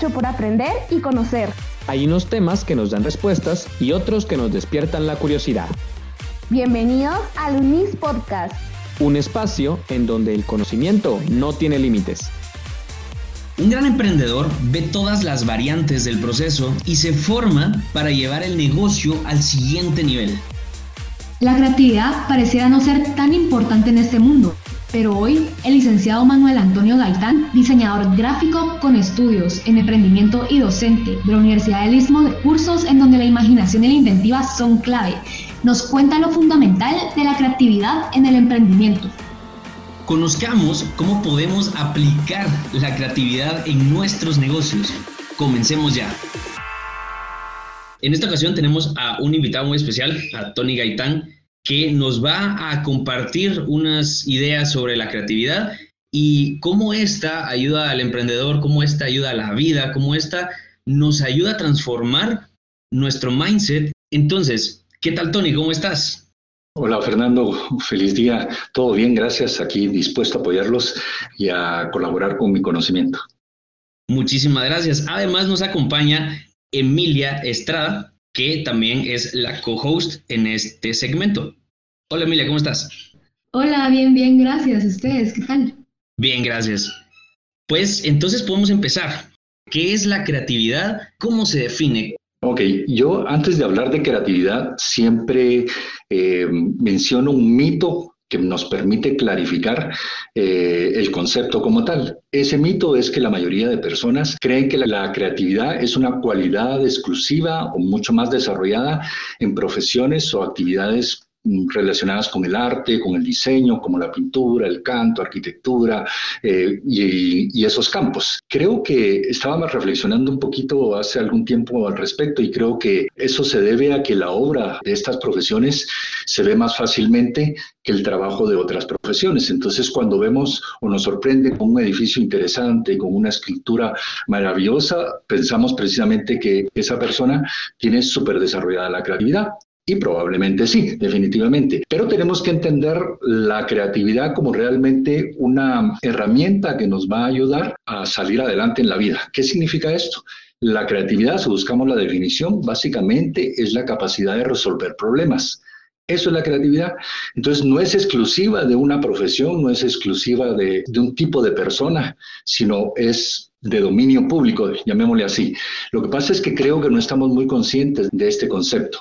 mucho por aprender y conocer. Hay unos temas que nos dan respuestas y otros que nos despiertan la curiosidad. Bienvenidos al UNIS Podcast. Un espacio en donde el conocimiento no tiene límites. Un gran emprendedor ve todas las variantes del proceso y se forma para llevar el negocio al siguiente nivel. La creatividad pareciera no ser tan importante en este mundo, pero hoy el licenciado Manuel Antonio Gaitán, diseñador gráfico con estudios en emprendimiento y docente de la Universidad del Istmo de cursos en donde la imaginación y la inventiva son clave, nos cuenta lo fundamental de la creatividad en el emprendimiento. Conozcamos cómo podemos aplicar la creatividad en nuestros negocios. Comencemos ya. En esta ocasión tenemos a un invitado muy especial, a Tony Gaitán, que nos va a compartir unas ideas sobre la creatividad y cómo esta ayuda al emprendedor, cómo esta ayuda a la vida, cómo esta nos ayuda a transformar nuestro mindset. Entonces, ¿qué tal Tony? ¿Cómo estás? Hola Fernando, feliz día. Todo bien, gracias. Aquí dispuesto a apoyarlos y a colaborar con mi conocimiento. Muchísimas gracias. Además nos acompaña Emilia Estrada, que también es la co-host en este segmento. Hola Emilia, ¿cómo estás? Hola, bien, bien, gracias. ¿Ustedes qué tal? Bien, gracias. Pues entonces podemos empezar. ¿Qué es la creatividad? ¿Cómo se define? Ok, yo antes de hablar de creatividad siempre eh, menciono un mito que nos permite clarificar eh, el concepto como tal. Ese mito es que la mayoría de personas creen que la, creatividad es una cualidad exclusiva o mucho más desarrollada en profesiones o actividades relacionadas con el arte, con el diseño, como la pintura, el canto, arquitectura eh, y, esos campos. Creo que estábamos reflexionando un poquito hace algún tiempo al respecto y creo que eso se debe a que la obra de estas profesiones se ve más fácilmente que el trabajo de otras profesiones. Entonces, cuando vemos o nos sorprende con un edificio interesante, con una escritura maravillosa, pensamos precisamente que esa persona tiene súper desarrollada la creatividad. Y probablemente sí, definitivamente. Pero tenemos que entender la creatividad como realmente una herramienta que nos va a ayudar a salir adelante en la vida. ¿Qué significa esto? La creatividad, si buscamos la definición, básicamente es la capacidad de resolver problemas. Eso es la creatividad. Entonces no es exclusiva de una profesión, no es exclusiva de, de, un tipo de persona, sino es de dominio público, llamémosle así. Lo que pasa es que creo que no estamos muy conscientes de este concepto.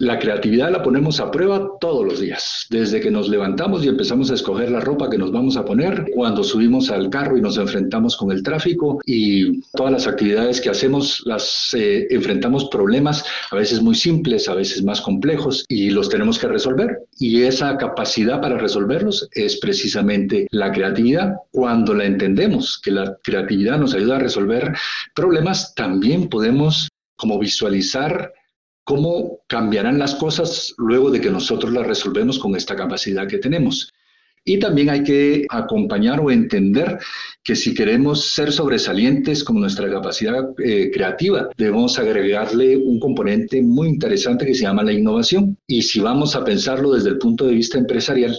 La creatividad la ponemos a prueba todos los días, desde que nos levantamos y empezamos a escoger la ropa que nos vamos a poner, cuando subimos al carro y nos enfrentamos con el tráfico y todas las actividades que hacemos las eh, enfrentamos problemas a veces muy simples, a veces más complejos y los tenemos que resolver. Y esa capacidad para resolverlos es precisamente la creatividad. Cuando la entendemos, que la creatividad nos ayuda a resolver problemas, también podemos como visualizar cómo cambiarán las cosas luego de que nosotros las resolvemos con esta capacidad que tenemos. Y también hay que acompañar o entender que si queremos ser sobresalientes con nuestra capacidad eh, creativa, debemos agregarle un componente muy interesante que se llama la innovación. Y si vamos a pensarlo desde el punto de vista empresarial,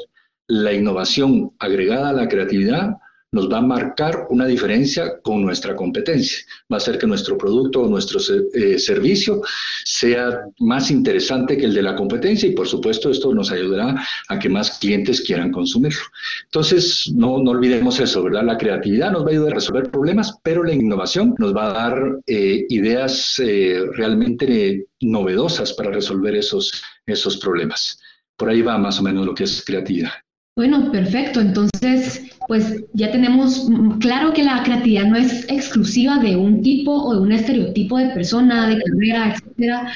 la innovación agregada a la creatividad nos va a marcar una diferencia con nuestra competencia. Va a hacer que nuestro producto o nuestro eh, servicio sea más interesante que el de la competencia y por supuesto esto nos ayudará a que más clientes quieran consumirlo. Entonces, no, no olvidemos eso, ¿verdad? La creatividad nos va a ayudar a resolver problemas, pero la innovación nos va a dar eh, ideas eh, realmente novedosas para resolver esos, esos problemas. Por ahí va más o menos lo que es creatividad. Bueno, perfecto. Entonces, pues ya tenemos claro que la creatividad no es exclusiva de un tipo o de un estereotipo de persona, de carrera, etcétera,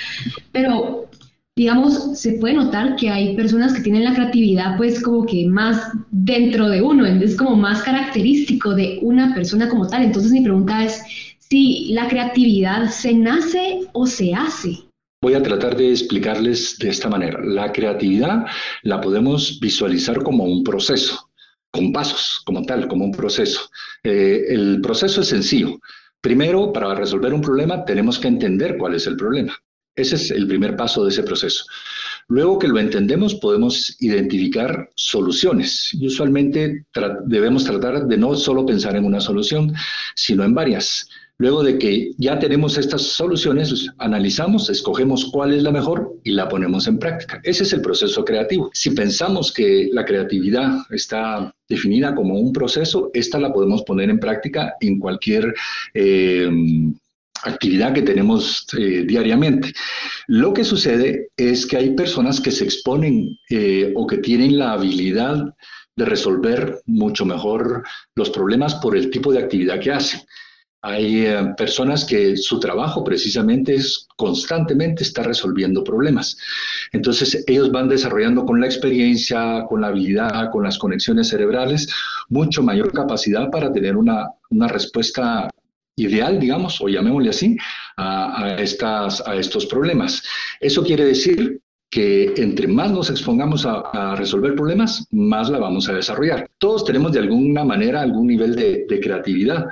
pero digamos, se puede notar que hay personas que tienen la creatividad pues como que más dentro de uno, es como más característico de una persona como tal. Entonces mi pregunta es si la creatividad se nace o se hace. Voy a tratar de explicarles de esta manera. La creatividad la podemos visualizar como un proceso, con pasos, como tal, como un proceso. Eh, el proceso es sencillo. Primero, para resolver un problema, tenemos que entender cuál es el problema. Ese es el primer paso de ese proceso. Luego que lo entendemos, podemos identificar soluciones. Y usualmente debemos tratar de no solo pensar en una solución, sino en varias. Luego de que ya tenemos estas soluciones, analizamos, escogemos cuál es la mejor y la ponemos en práctica. Ese es el proceso creativo. Si pensamos que la creatividad está definida como un proceso, esta la podemos poner en práctica en cualquier eh, actividad que tenemos eh, diariamente. Lo que sucede es que hay personas que se exponen eh, o que tienen la habilidad de resolver mucho mejor los problemas por el tipo de actividad que hacen. Hay eh, personas que su trabajo precisamente es constantemente estar resolviendo problemas. Entonces ellos van desarrollando con la experiencia, con la habilidad, con las conexiones cerebrales, mucho mayor capacidad para tener una, una respuesta ideal, digamos, o llamémosle así, a, estas, a estos problemas. Eso quiere decir que entre más nos expongamos a, resolver problemas, más la vamos a desarrollar. Todos tenemos de alguna manera algún nivel de, creatividad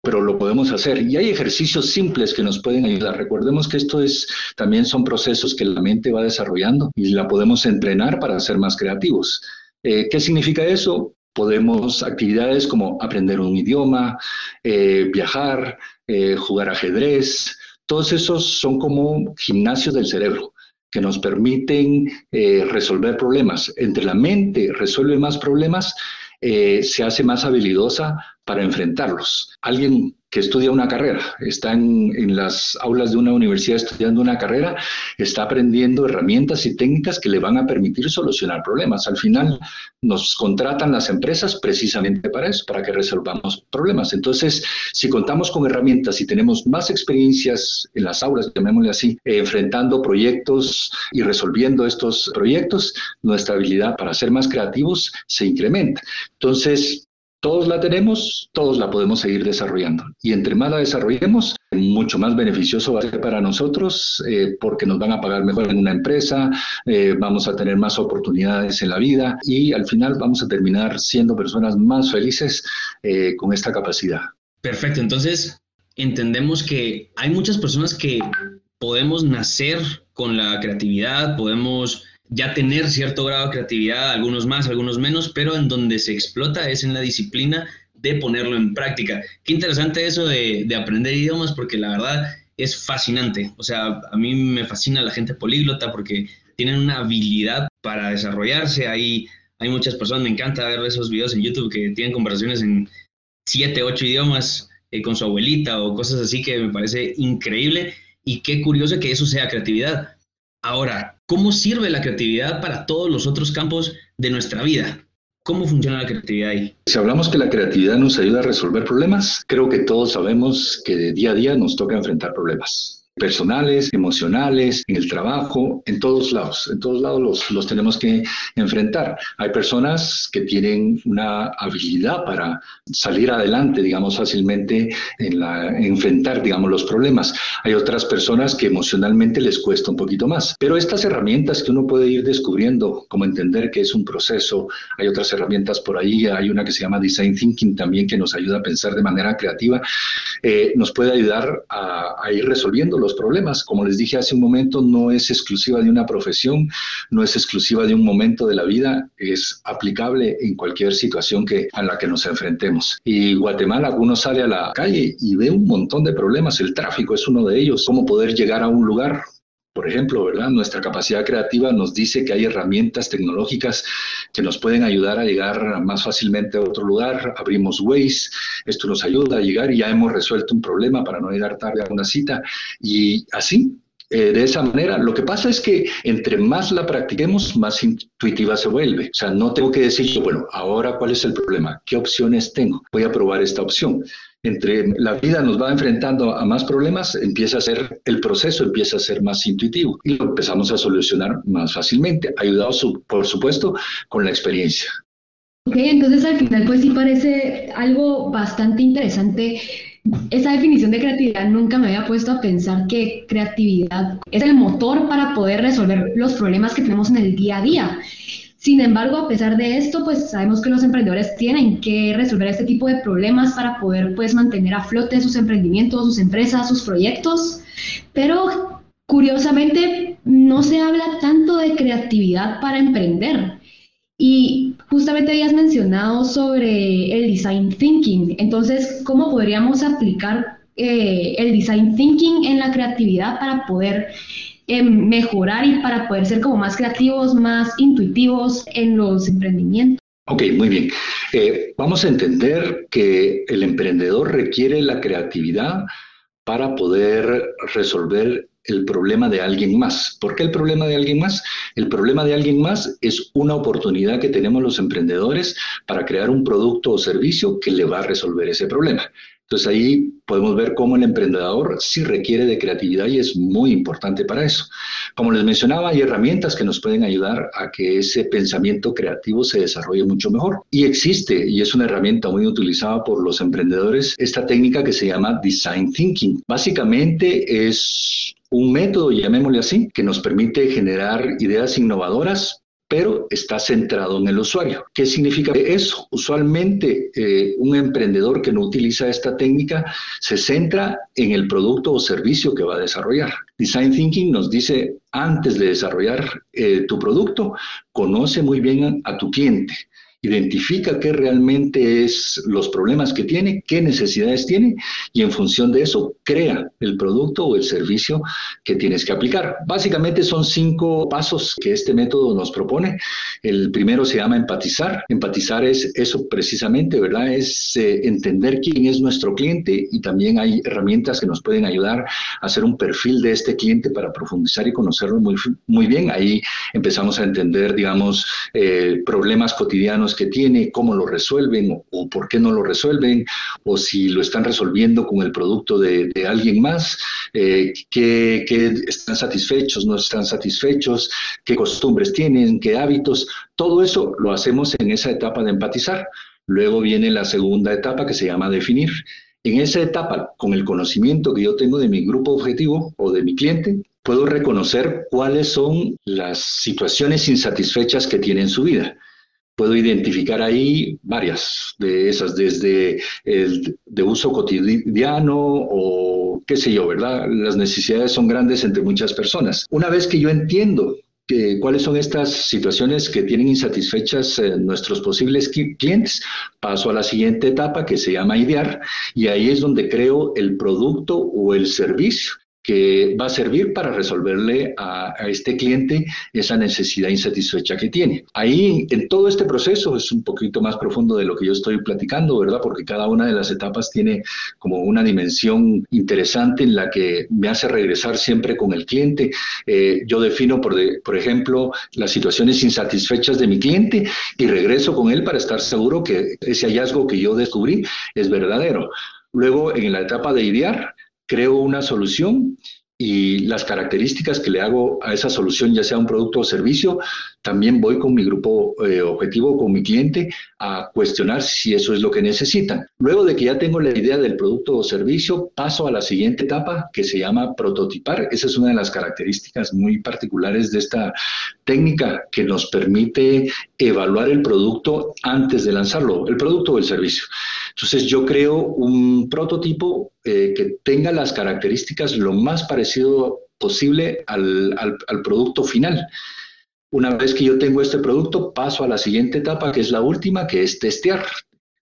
pero lo podemos hacer. Y hay ejercicios simples que nos pueden ayudar. Recordemos que esto es, también son procesos que la mente va desarrollando y la podemos entrenar para ser más creativos. Eh, ¿Qué significa eso? Podemos actividades como aprender un idioma, eh, viajar, eh, jugar ajedrez. Todos esos son como gimnasios del cerebro que nos permiten resolver problemas. Entre la mente resuelve más problemas, se hace más habilidosa para enfrentarlos. Alguien que estudia una carrera, está en, las aulas de una universidad estudiando una carrera, está aprendiendo herramientas y técnicas que le van a permitir solucionar problemas. Al final nos contratan las empresas precisamente para eso, para que resolvamos problemas. Entonces, si contamos con herramientas y tenemos más experiencias en las aulas, llamémosle así, enfrentando proyectos y resolviendo estos proyectos, nuestra habilidad para ser más creativos se incrementa. Entonces, todos la tenemos, todos la podemos seguir desarrollando. Y entre más la desarrollemos, mucho más beneficioso va a ser para nosotros eh, porque nos van a pagar mejor en una empresa, eh, vamos a tener más oportunidades en la vida y al final vamos a terminar siendo personas más felices eh, con esta capacidad. Perfecto, entonces entendemos que hay muchas personas que podemos nacer con la creatividad, podemos ya tener cierto grado de creatividad, algunos más, algunos menos, pero en donde se explota es en la disciplina de ponerlo en práctica. Qué interesante eso de, aprender idiomas, porque la verdad es fascinante. O sea, a mí me fascina la gente políglota porque tienen una habilidad para desarrollarse. Hay, hay muchas personas, me encanta ver esos videos en YouTube que tienen conversaciones en siete, ocho idiomas eh, con su abuelita o cosas así que me parece increíble. Y qué curioso que eso sea creatividad Ahora, ¿cómo sirve la creatividad para todos los otros campos de nuestra vida? ¿Cómo funciona la creatividad ahí? Si hablamos que la creatividad nos ayuda a resolver problemas, creo que todos sabemos que de día a día nos toca enfrentar problemas personales, emocionales, en el trabajo, en todos lados. En todos lados los, los tenemos que enfrentar. Hay personas que tienen una habilidad para salir adelante, digamos, fácilmente en enfrentar, digamos, los problemas. Hay otras personas que emocionalmente les cuesta un poquito más. Pero estas herramientas que uno puede ir descubriendo, como entender que es un proceso, hay otras herramientas por ahí, hay una que se llama Design Thinking también que nos ayuda a pensar de manera creativa, eh, nos puede ayudar a, a ir resolviendo los problemas. Como les dije hace un momento, no es exclusiva de una profesión, no es exclusiva de un momento de la vida, es aplicable en cualquier situación que, a la que nos enfrentemos. Y Guatemala, uno sale a la calle y ve un montón de problemas, el tráfico es uno de ellos, cómo poder llegar a un lugar, por ejemplo, ¿verdad? Nuestra capacidad creativa nos dice que hay herramientas tecnológicas que nos pueden ayudar a llegar más fácilmente a otro lugar. Abrimos Waze, esto nos ayuda a llegar y ya hemos resuelto un problema para no llegar tarde a una cita. Y así, eh, de esa manera. Lo que pasa es que entre más la practiquemos, más intuitiva se vuelve. O sea, no tengo que decir, bueno, ahora cuál es el problema, qué opciones tengo, voy a probar esta opción entre la vida nos va enfrentando a más problemas, empieza a ser el proceso, empieza a ser más intuitivo y lo empezamos a solucionar más fácilmente, ayudado por supuesto con la experiencia. Ok, entonces al final pues sí parece algo bastante interesante. Esa definición de creatividad nunca me había puesto a pensar que creatividad es el motor para poder resolver los problemas que tenemos en el día a día. Sin embargo, a pesar de esto, pues sabemos que los emprendedores tienen que resolver este tipo de problemas para poder pues mantener a flote sus emprendimientos, sus empresas, sus proyectos. Pero curiosamente no se habla tanto de creatividad para emprender. Y justamente habías mencionado sobre el design thinking. Entonces, ¿cómo podríamos aplicar eh, el design thinking en la creatividad para poder eh, mejorar y para poder ser como más creativos, más intuitivos en los emprendimientos? Ok, muy bien. Eh, vamos a entender que el emprendedor requiere la creatividad para poder resolver el problema de alguien más. ¿Por qué el problema de alguien más? El problema de alguien más es una oportunidad que tenemos los emprendedores para crear un producto o servicio que le va a resolver ese problema. Entonces ahí podemos ver cómo el emprendedor sí requiere de creatividad y es muy importante para eso. Como les mencionaba, hay herramientas que nos pueden ayudar a que ese pensamiento creativo se desarrolle mucho mejor. Y existe, y es una herramienta muy utilizada por los emprendedores, esta técnica que se llama Design Thinking. Básicamente es un método, llamémosle así, que nos permite generar ideas innovadoras pero está centrado en el usuario. ¿Qué significa eso? Usualmente eh, un emprendedor que no utiliza esta técnica se centra en el producto o servicio que va a desarrollar. Design Thinking nos dice, antes de desarrollar eh, tu producto, conoce muy bien a tu cliente identifica qué realmente es los problemas que tiene, qué necesidades tiene y en función de eso crea el producto o el servicio que tienes que aplicar. Básicamente son cinco pasos que este método nos propone. El primero se llama empatizar. Empatizar es eso precisamente, ¿verdad? Es eh, entender quién es nuestro cliente y también hay herramientas que nos pueden ayudar a hacer un perfil de este cliente para profundizar y conocerlo muy, muy bien. Ahí empezamos a entender, digamos, eh, problemas cotidianos que tiene, cómo lo resuelven o, por qué no lo resuelven, o si lo están resolviendo con el producto de, alguien más, eh, que, están satisfechos, no están satisfechos, qué costumbres tienen, qué hábitos. Todo eso lo hacemos en esa etapa de empatizar. Luego viene la segunda etapa que se llama definir. En esa etapa, con el conocimiento que yo tengo de mi grupo objetivo o de mi cliente, puedo reconocer cuáles son las situaciones insatisfechas que tiene en su vida puedo identificar ahí varias de esas, desde el de uso cotidiano o qué sé yo, ¿verdad? Las necesidades son grandes entre muchas personas. Una vez que yo entiendo que, cuáles son estas situaciones que tienen insatisfechas eh, nuestros posibles clientes, paso a la siguiente etapa que se llama idear y ahí es donde creo el producto o el servicio que va a servir para resolverle a, este cliente esa necesidad insatisfecha que tiene. Ahí, en todo este proceso, es un poquito más profundo de lo que yo estoy platicando, ¿verdad? Porque cada una de las etapas tiene como una dimensión interesante en la que me hace regresar siempre con el cliente. Eh, yo defino, por, por ejemplo, las situaciones insatisfechas de mi cliente y regreso con él para estar seguro que ese hallazgo que yo descubrí es verdadero. Luego, en la etapa de idear, creo una solución y las características que le hago a esa solución, ya sea un producto o servicio, también voy con mi grupo eh, objetivo, con mi cliente, a cuestionar si eso es lo que necesitan. Luego de que ya tengo la idea del producto o servicio, paso a la siguiente etapa que se llama prototipar. Esa es una de las características muy particulares de esta técnica que nos permite evaluar el producto antes de lanzarlo, el producto o el servicio. Entonces yo creo un prototipo eh, que tenga las características lo más parecido posible al, al producto final. Una vez que yo tengo este producto, paso a la siguiente etapa, que es la última, que es testear.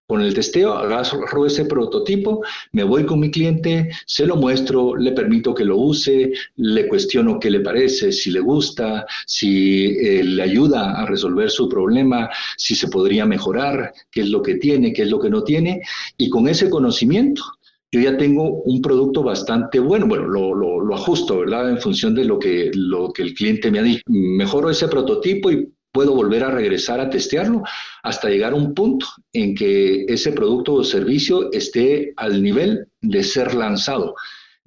Con el testeo agarro ese prototipo, me voy con mi cliente, se lo muestro, le permito que lo use, le cuestiono qué le parece, si le gusta, si eh, le ayuda a resolver su problema, si se podría mejorar, qué es lo que tiene, qué es lo que no tiene. Y con ese conocimiento, yo ya tengo un producto bastante bueno. Bueno, lo, lo, ajusto, ¿verdad? En función de lo que, lo que el cliente me ha dicho. Mejoro ese prototipo y puedo volver a regresar a testearlo hasta llegar a un punto en que ese producto o servicio esté al nivel de ser lanzado.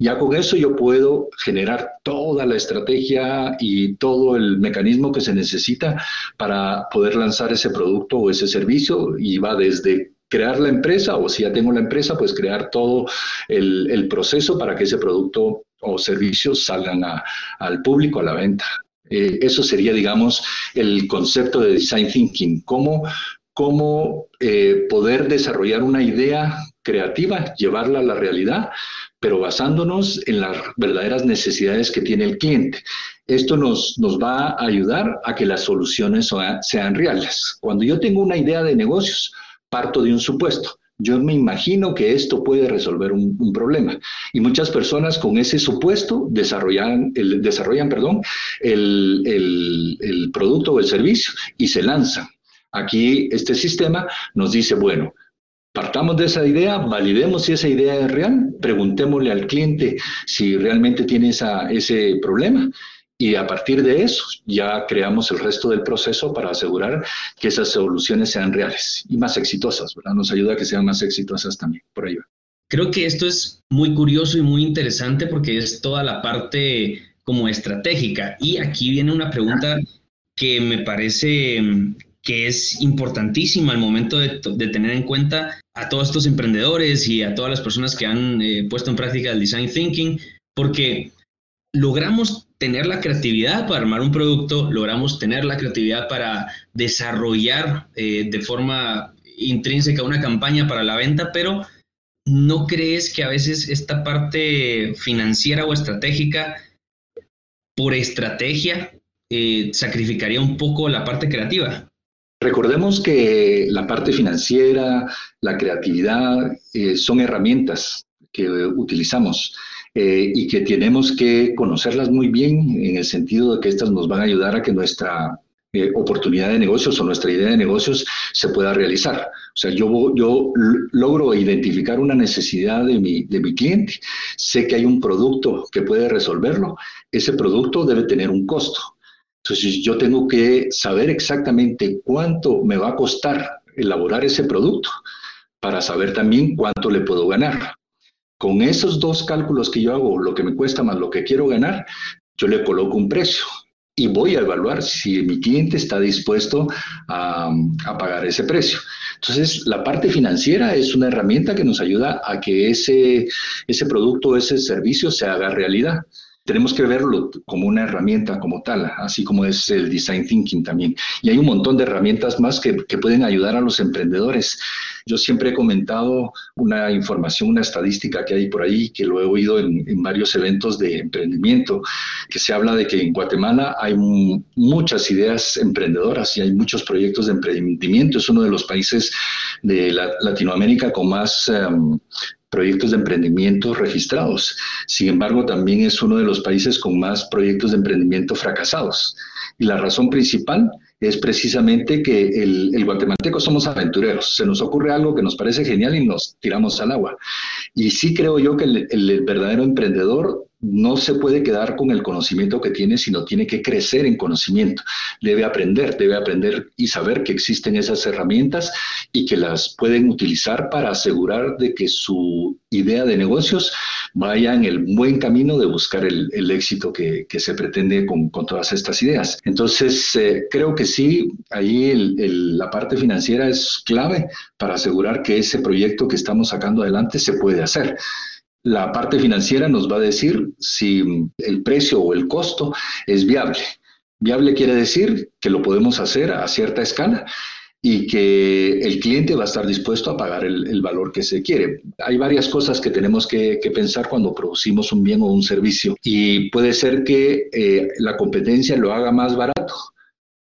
Ya con eso yo puedo generar toda la estrategia y todo el mecanismo que se necesita para poder lanzar ese producto o ese servicio y va desde crear la empresa o si ya tengo la empresa, pues crear todo el, proceso para que ese producto o servicio salgan al público, a la venta. Eh, eso sería, digamos, el concepto de design thinking, cómo, cómo eh, poder desarrollar una idea creativa, llevarla a la realidad, pero basándonos en las verdaderas necesidades que tiene el cliente. Esto nos, nos va a ayudar a que las soluciones sean reales. Cuando yo tengo una idea de negocios, parto de un supuesto. Yo me imagino que esto puede resolver un, problema. Y muchas personas con ese supuesto desarrollan, el, desarrollan perdón, el, el producto o el servicio y se lanzan. Aquí este sistema nos dice, bueno, Partamos de esa idea, validemos si esa idea es real, preguntémosle al cliente si realmente tiene esa, ese problema y a partir de eso ya creamos el resto del proceso para asegurar que esas soluciones sean reales y más exitosas, ¿verdad? Nos ayuda a que sean más exitosas también, por ahí. Creo que esto es muy curioso y muy interesante porque es toda la parte como estratégica. Y aquí viene una pregunta que me parece mm, que es importantísima al momento de, tener en cuenta a todos estos emprendedores y a todas las personas que han eh, puesto en práctica el design thinking, porque logramos tener la creatividad para armar un producto, logramos tener la creatividad para desarrollar eh, de forma intrínseca una campaña para la venta, pero ¿no crees que a veces esta parte financiera o estratégica, por estrategia, eh, sacrificaría un poco la parte creativa? Recordemos que la parte financiera, la creatividad, eh, son herramientas que utilizamos eh, y que tenemos que conocerlas muy bien en el sentido de que estas nos van a ayudar a que nuestra eh, oportunidad de negocios o nuestra idea de negocios se pueda realizar. O sea, yo, yo logro identificar una necesidad de mi, de mi cliente, sé que hay un producto que puede resolverlo, ese producto debe tener un costo. Entonces yo tengo que saber exactamente cuánto me va a costar elaborar ese producto para saber también cuánto le puedo ganar. Con esos dos cálculos que yo hago, lo que me cuesta más lo que quiero ganar, yo le coloco un precio y voy a evaluar si mi cliente está dispuesto a, pagar ese precio. Entonces, la parte financiera es una herramienta que nos ayuda a que ese, ese producto, ese servicio se haga realidad tenemos que verlo como una herramienta como tal, así como es el design thinking también. Y hay un montón de herramientas más que, pueden ayudar a los emprendedores. Yo siempre he comentado una información, una estadística que hay por ahí, que lo he oído en, varios eventos de emprendimiento, que se habla de que en Guatemala hay muchas ideas emprendedoras y hay muchos proyectos de emprendimiento. Es uno de los países de Latinoamérica con más em, proyectos de emprendimiento registrados. Sin embargo, también es uno de los países con más proyectos de emprendimiento fracasados. Y la razón principal es precisamente que el, guatemalteco somos aventureros. Se nos ocurre algo que nos parece genial y nos tiramos al agua. Y sí creo yo que el verdadero emprendedor no se puede quedar con el conocimiento que tiene, sino tiene que crecer en conocimiento. Debe aprender, debe aprender y saber que existen esas herramientas y que las pueden utilizar para asegurar de que su idea de negocios vaya en el buen camino de buscar el, éxito que, se pretende con, todas estas ideas. Entonces, eh, creo que sí, ahí la parte financiera es clave para asegurar que ese proyecto que estamos sacando adelante se puede hacer. La parte financiera nos va a decir si el precio o el costo es viable. Viable quiere decir que lo podemos hacer a cierta escala y que el cliente va a estar dispuesto a pagar el, valor que se quiere. Hay varias cosas que tenemos que, pensar cuando producimos un bien o un servicio y puede ser que eh, la competencia lo haga más barato,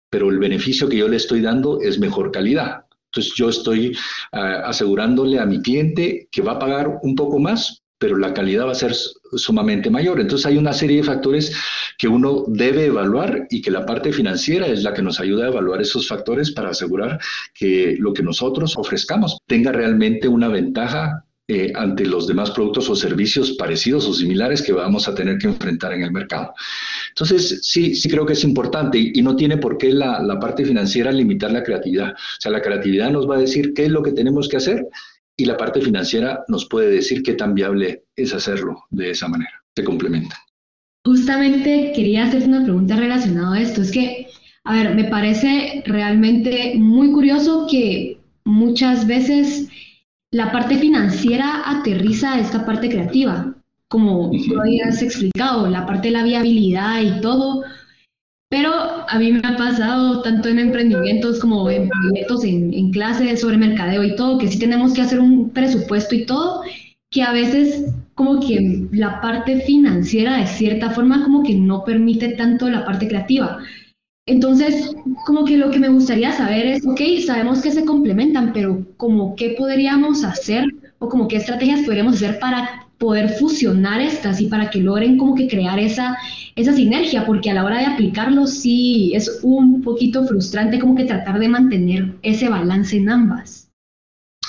pero el beneficio que yo le estoy dando es mejor calidad. Entonces yo estoy ah, asegurándole a mi cliente que va a pagar un poco más, pero la calidad va a ser sumamente mayor. Entonces hay una serie de factores que uno debe evaluar y que la parte financiera es la que nos ayuda a evaluar esos factores para asegurar que lo que nosotros ofrezcamos tenga realmente una ventaja eh, ante los demás productos o servicios parecidos o similares que vamos a tener que enfrentar en el mercado. Entonces, sí, sí creo que es importante y, no tiene por qué la, la parte financiera limitar la creatividad. O sea, la creatividad nos va a decir qué es lo que tenemos que hacer y la parte financiera nos puede decir qué tan viable es hacerlo de esa manera. Se complementa. Justamente quería hacerte una pregunta relacionada a esto. Es que, a ver, me parece realmente muy curioso que muchas veces la parte financiera aterriza a esta parte creativa, como tú habías explicado, la parte de la viabilidad y todo. Pero a mí me ha pasado tanto en emprendimientos como en proyectos, en, en clases sobre mercadeo y todo, que sí tenemos que hacer un presupuesto y todo, que a veces como que la parte financiera de cierta forma como que no permite tanto la parte creativa. Entonces, como que lo que me gustaría saber es, ok, sabemos que se complementan, pero como qué podríamos hacer o como qué estrategias podríamos hacer para poder fusionar estas y para que logren como que crear esa, esa sinergia, porque a la hora de aplicarlo sí es un poquito frustrante como que tratar de mantener ese balance en ambas.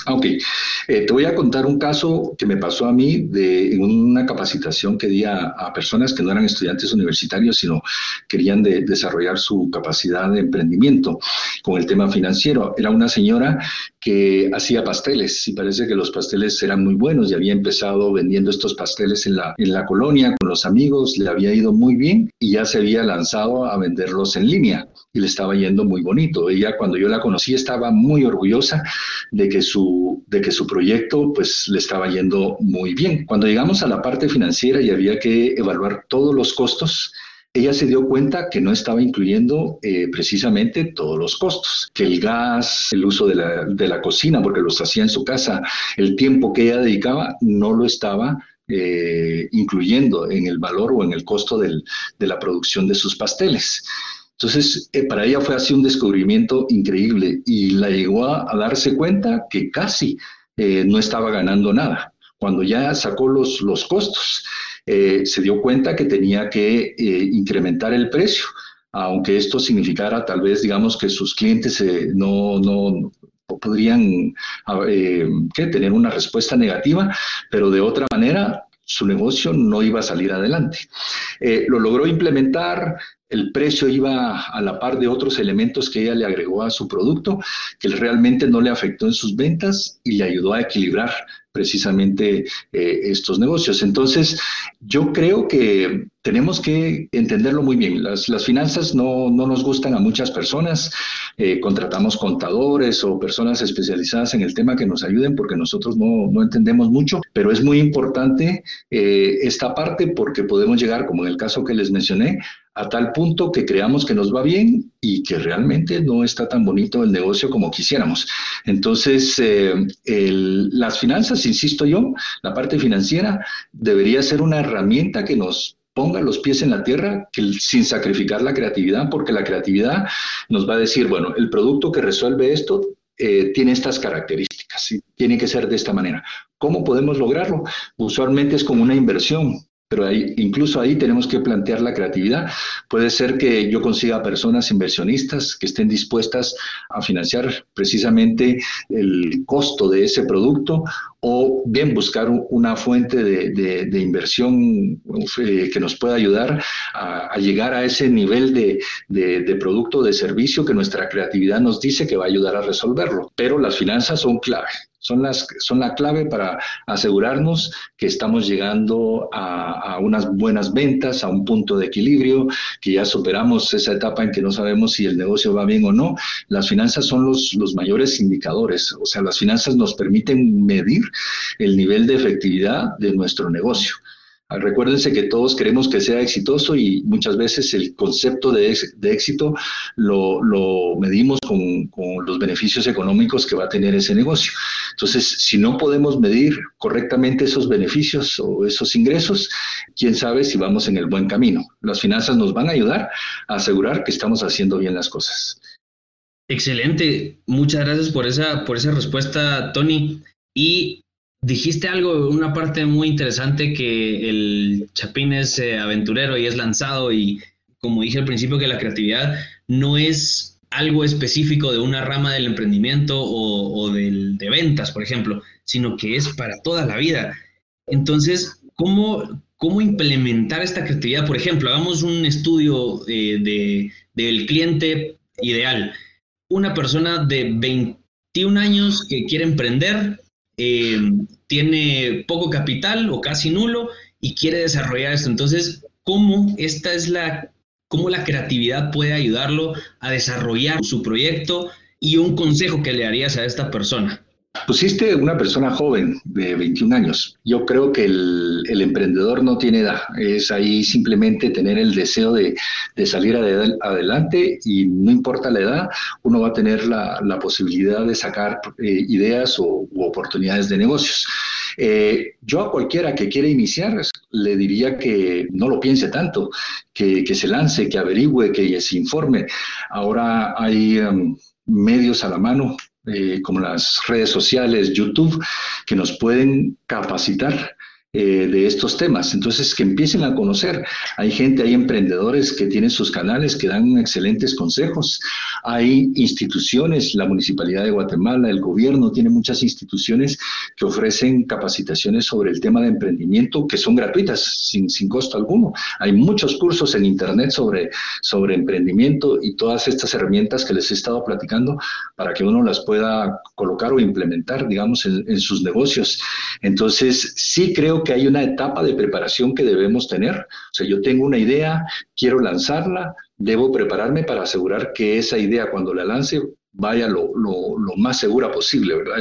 Ok, eh, te voy a contar un caso que me pasó a mí de una capacitación que di a, personas que no eran estudiantes universitarios, sino querían desarrollar su capacidad de emprendimiento con el tema financiero. Era una señora que hacía pasteles y parece que los pasteles eran muy buenos y había empezado vendiendo estos pasteles en la, en la colonia con los amigos, le había ido muy bien y ya se había lanzado a venderlos en línea y le estaba yendo muy bonito. Ella cuando yo la conocí estaba muy orgullosa de que su, de que su proyecto pues le estaba yendo muy bien. Cuando llegamos a la parte financiera y había que evaluar todos los costos, ella se dio cuenta que no estaba incluyendo eh, precisamente todos los costos, que el gas, el uso de la, de la, cocina, porque los hacía en su casa, el tiempo que ella dedicaba, no lo estaba eh, incluyendo en el valor o en el costo del, de la producción de sus pasteles. Entonces, eh, para ella fue así un descubrimiento increíble y la llegó a, darse cuenta que casi no estaba ganando nada. Cuando ya sacó los, los costos, eh, se dio cuenta que tenía que incrementar el precio, aunque esto significara tal vez, digamos, que sus clientes no, no, podrían tener una respuesta negativa, pero de otra manera su negocio no iba a salir adelante. lo logró implementar, el precio iba a la par de otros elementos que ella le agregó a su producto, que realmente no le afectó en sus ventas y le ayudó a equilibrar precisamente eh, estos negocios. Entonces, yo creo que tenemos que entenderlo muy bien. Las, finanzas no, nos gustan a muchas personas. Eh, contratamos contadores o personas especializadas en el tema que nos ayuden porque nosotros no, entendemos mucho, pero es muy importante eh, esta parte porque podemos llegar, como en el caso que les mencioné, a tal punto que creamos que nos va bien y que realmente no está tan bonito el negocio como quisiéramos. Entonces, eh, las finanzas, insisto yo, la parte financiera debería ser una herramienta que nos ponga los pies en la tierra sin sacrificar la creatividad, porque la creatividad nos va a decir, bueno, el producto que resuelve esto eh, tiene estas características, y tiene que ser de esta manera. ¿Cómo podemos lograrlo? Usualmente es como una inversión pero ahí, incluso ahí tenemos que plantear la creatividad. Puede ser que yo consiga personas inversionistas que estén dispuestas a financiar precisamente el costo de ese producto o bien buscar una fuente de, inversión eh, que nos pueda ayudar a, llegar a ese nivel de, de producto de servicio que nuestra creatividad nos dice que va a ayudar a resolverlo. Pero las finanzas son clave son, las, son la clave para asegurarnos que estamos llegando a, unas buenas ventas, a un punto de equilibrio, que ya superamos esa etapa en que no sabemos si el negocio va bien o no. Las finanzas son los, los mayores indicadores, o sea, las finanzas nos permiten medir el nivel de efectividad de nuestro negocio. Recuérdense que todos queremos que sea exitoso y muchas veces el concepto de, éxito lo, medimos con, con, los beneficios económicos que va a tener ese negocio. Entonces, si no podemos medir correctamente esos beneficios o esos ingresos, quién sabe si vamos en el buen camino. Las finanzas nos van a ayudar a asegurar que estamos haciendo bien las cosas. Excelente. Muchas gracias por esa, por esa respuesta, Tony. Y Dijiste algo, una parte muy interesante que el Chapín es eh, aventurero y es lanzado y como dije al principio que la creatividad no es algo específico de una rama del emprendimiento o, del, de ventas, por ejemplo, sino que es para toda la vida. Entonces, ¿cómo, cómo implementar esta creatividad? Por ejemplo, hagamos un estudio eh, de, del cliente ideal. Una persona de 21 años que quiere emprender, eh, tiene poco capital o casi nulo y quiere desarrollar esto. Entonces, ¿cómo esta es la, cómo la creatividad puede ayudarlo a desarrollar su proyecto y un consejo que le harías a esta persona? Pusiste una persona joven de 21 años. Yo creo que el, emprendedor no tiene edad. Es ahí simplemente tener el deseo de, salir adelante y no importa la edad, uno va a tener la, posibilidad de sacar eh, ideas o oportunidades de negocios. Eh, yo a cualquiera que quiera iniciar le diría que no lo piense tanto, que, se lance, que averigüe, que se informe. Ahora hay em, medios a la mano eh, como las redes sociales, YouTube, que nos pueden capacitar eh, de estos temas. Entonces, que empiecen a conocer. Hay gente, hay emprendedores que tienen sus canales, que dan excelentes consejos. Hay instituciones, la Municipalidad de Guatemala, el gobierno tiene muchas instituciones que ofrecen capacitaciones sobre el tema de emprendimiento que son gratuitas, sin, sin costo alguno. Hay muchos cursos en Internet sobre, sobre emprendimiento y todas estas herramientas que les he estado platicando para que uno las pueda colocar o implementar, digamos, en, en sus negocios. Entonces, sí creo que hay una etapa de preparación que debemos tener. O sea, yo tengo una idea, quiero lanzarla, debo prepararme para asegurar que esa idea cuando la lance vaya lo, más segura posible, ¿verdad?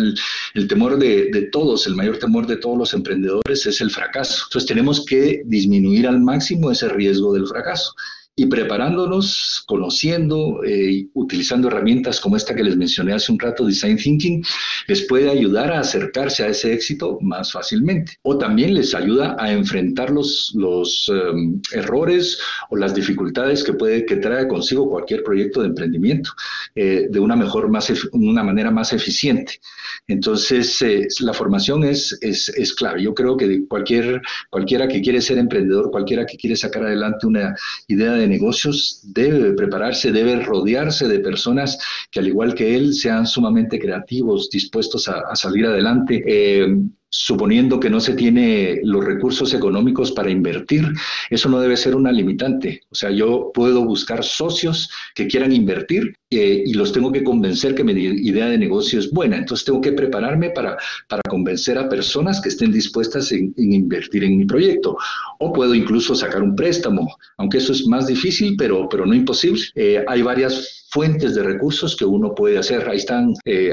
El, temor de, de, todos, el mayor temor de todos los emprendedores es el fracaso. Entonces tenemos que disminuir al máximo ese riesgo del fracaso y preparándonos, conociendo, eh, utilizando herramientas como esta que les mencioné hace un rato, Design Thinking, les puede ayudar a acercarse a ese éxito más fácilmente. O también les ayuda a enfrentar los, los em, errores o las dificultades que puede que trae consigo cualquier proyecto de emprendimiento eh, de una mejor, más una manera más eficiente. Entonces, eh, la formación es, es, es, clave. Yo creo que cualquier, cualquiera que quiere ser emprendedor, cualquiera que quiere sacar adelante una idea de negocios debe prepararse, debe rodearse de personas que al igual que él sean sumamente creativos, dispuestos a, salir adelante. Eh, suponiendo que no se tiene los recursos económicos para invertir, eso no debe ser una limitante. O sea, yo puedo buscar socios que quieran invertir eh, y los tengo que convencer que mi idea de negocio es buena. Entonces tengo que prepararme para, para convencer a personas que estén dispuestas en, invertir en mi proyecto. O puedo incluso sacar un préstamo, aunque eso es más difícil, pero, pero no imposible. Eh, hay varias fuentes de recursos que uno puede hacer. Ahí están eh,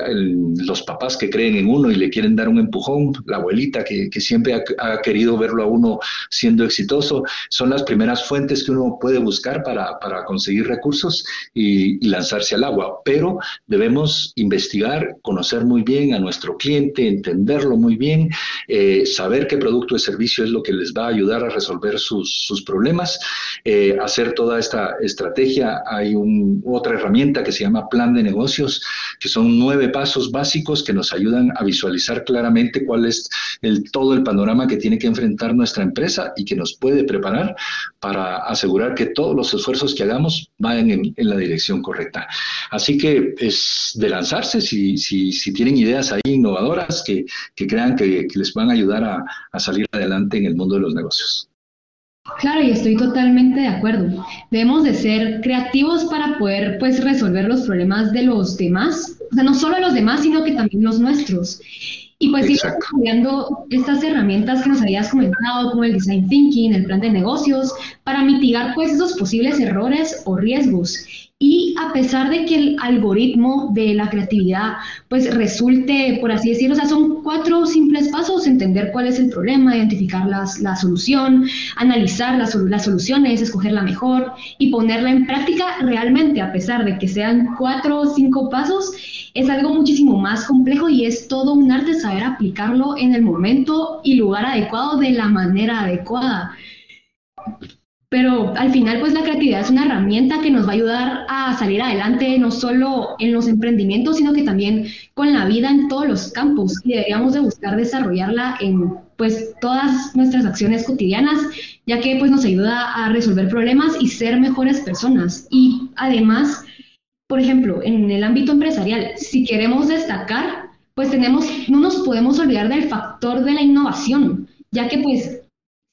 los papás que creen en uno y le quieren dar un empujón, la abuelita que, siempre ha, querido verlo a uno siendo exitoso. Son las primeras fuentes que uno puede buscar para, conseguir recursos y, lanzarse al agua. Pero debemos investigar, conocer muy bien a nuestro cliente, entenderlo muy bien, eh, saber qué producto o servicio es lo que les va a ayudar a resolver sus, problemas, eh, hacer toda esta estrategia. Hay un, otra herramienta que se llama plan de negocios, que son nueve pasos básicos que nos ayudan a visualizar claramente cuál es el, todo el panorama que tiene que enfrentar nuestra empresa y que nos puede preparar para asegurar que todos los esfuerzos que hagamos vayan en, la dirección correcta. Así que es de lanzarse si, si, si tienen ideas ahí innovadoras que, que crean que, les van a ayudar a, a salir adelante en el mundo de los negocios. Claro, y estoy totalmente de acuerdo. Debemos de ser creativos para poder pues resolver los problemas de los demás, o sea, no solo los demás, sino que también los nuestros. Y pues ir estudiando estas herramientas que nos habías comentado, como el design thinking, el plan de negocios, para mitigar pues esos posibles errores o riesgos. Y a pesar de que el algoritmo de la creatividad pues resulte, por así decirlo, o sea, son cuatro simples pasos, entender cuál es el problema, identificar las, la solución, analizar las, las soluciones, escoger la mejor y ponerla en práctica realmente, a pesar de que sean cuatro o cinco pasos, es algo muchísimo más complejo y es todo un arte saber aplicarlo en el momento y lugar adecuado de la manera adecuada. Pero al final, pues la creatividad es una herramienta que nos va a ayudar a salir adelante, no solo en los emprendimientos, sino que también con la vida en todos los campos. Y deberíamos de buscar desarrollarla en pues todas nuestras acciones cotidianas, ya que pues nos ayuda a resolver problemas y ser mejores personas. Y además, por ejemplo, en el ámbito empresarial, si queremos destacar, pues tenemos, no nos podemos olvidar del factor de la innovación, ya que pues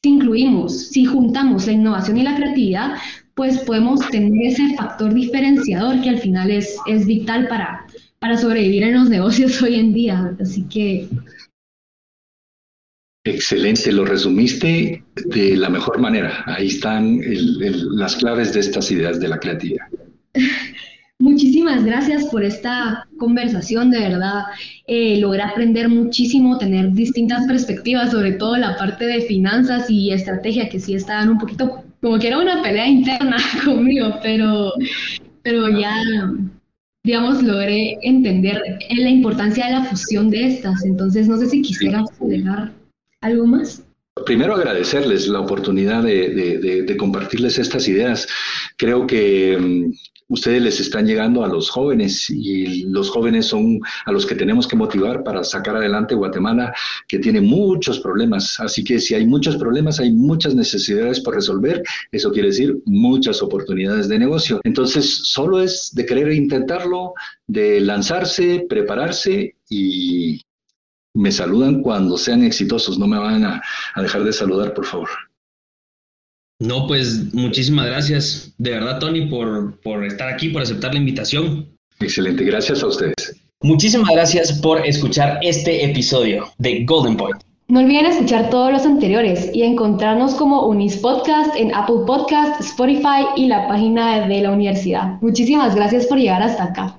si incluimos, si juntamos la innovación y la creatividad, pues podemos tener ese factor diferenciador que al final es, es vital para, para sobrevivir en los negocios hoy en día. Así que... Excelente, lo resumiste de la mejor manera. Ahí están las claves de estas ideas de la creatividad. Muchísimas gracias por esta conversación, de verdad. Eh, logré aprender muchísimo, tener distintas perspectivas, sobre todo la parte de finanzas y estrategia, que sí estaban un poquito como que era una pelea interna conmigo, pero, pero ya, digamos, logré entender la importancia de la fusión de estas. Entonces, no sé si quisieras dejar algo más. Primero agradecerles la oportunidad de, compartirles estas ideas. Creo que mm, ustedes les están llegando a los jóvenes y los jóvenes son a los que tenemos que motivar para sacar adelante Guatemala, que tiene muchos problemas. Así que si hay muchos problemas, hay muchas necesidades por resolver. Eso quiere decir muchas oportunidades de negocio. Entonces, solo es de querer intentarlo, de lanzarse, prepararse y me saludan cuando sean exitosos. No me van a, dejar de saludar, por favor. No, pues muchísimas gracias, de verdad, Tony, por, por estar aquí, por aceptar la invitación. Excelente, gracias a ustedes. Muchísimas gracias por escuchar este episodio de Golden Point. No olviden escuchar todos los anteriores y encontrarnos como Unis Podcast en Apple Podcast, Spotify y la página de la universidad. Muchísimas gracias por llegar hasta acá.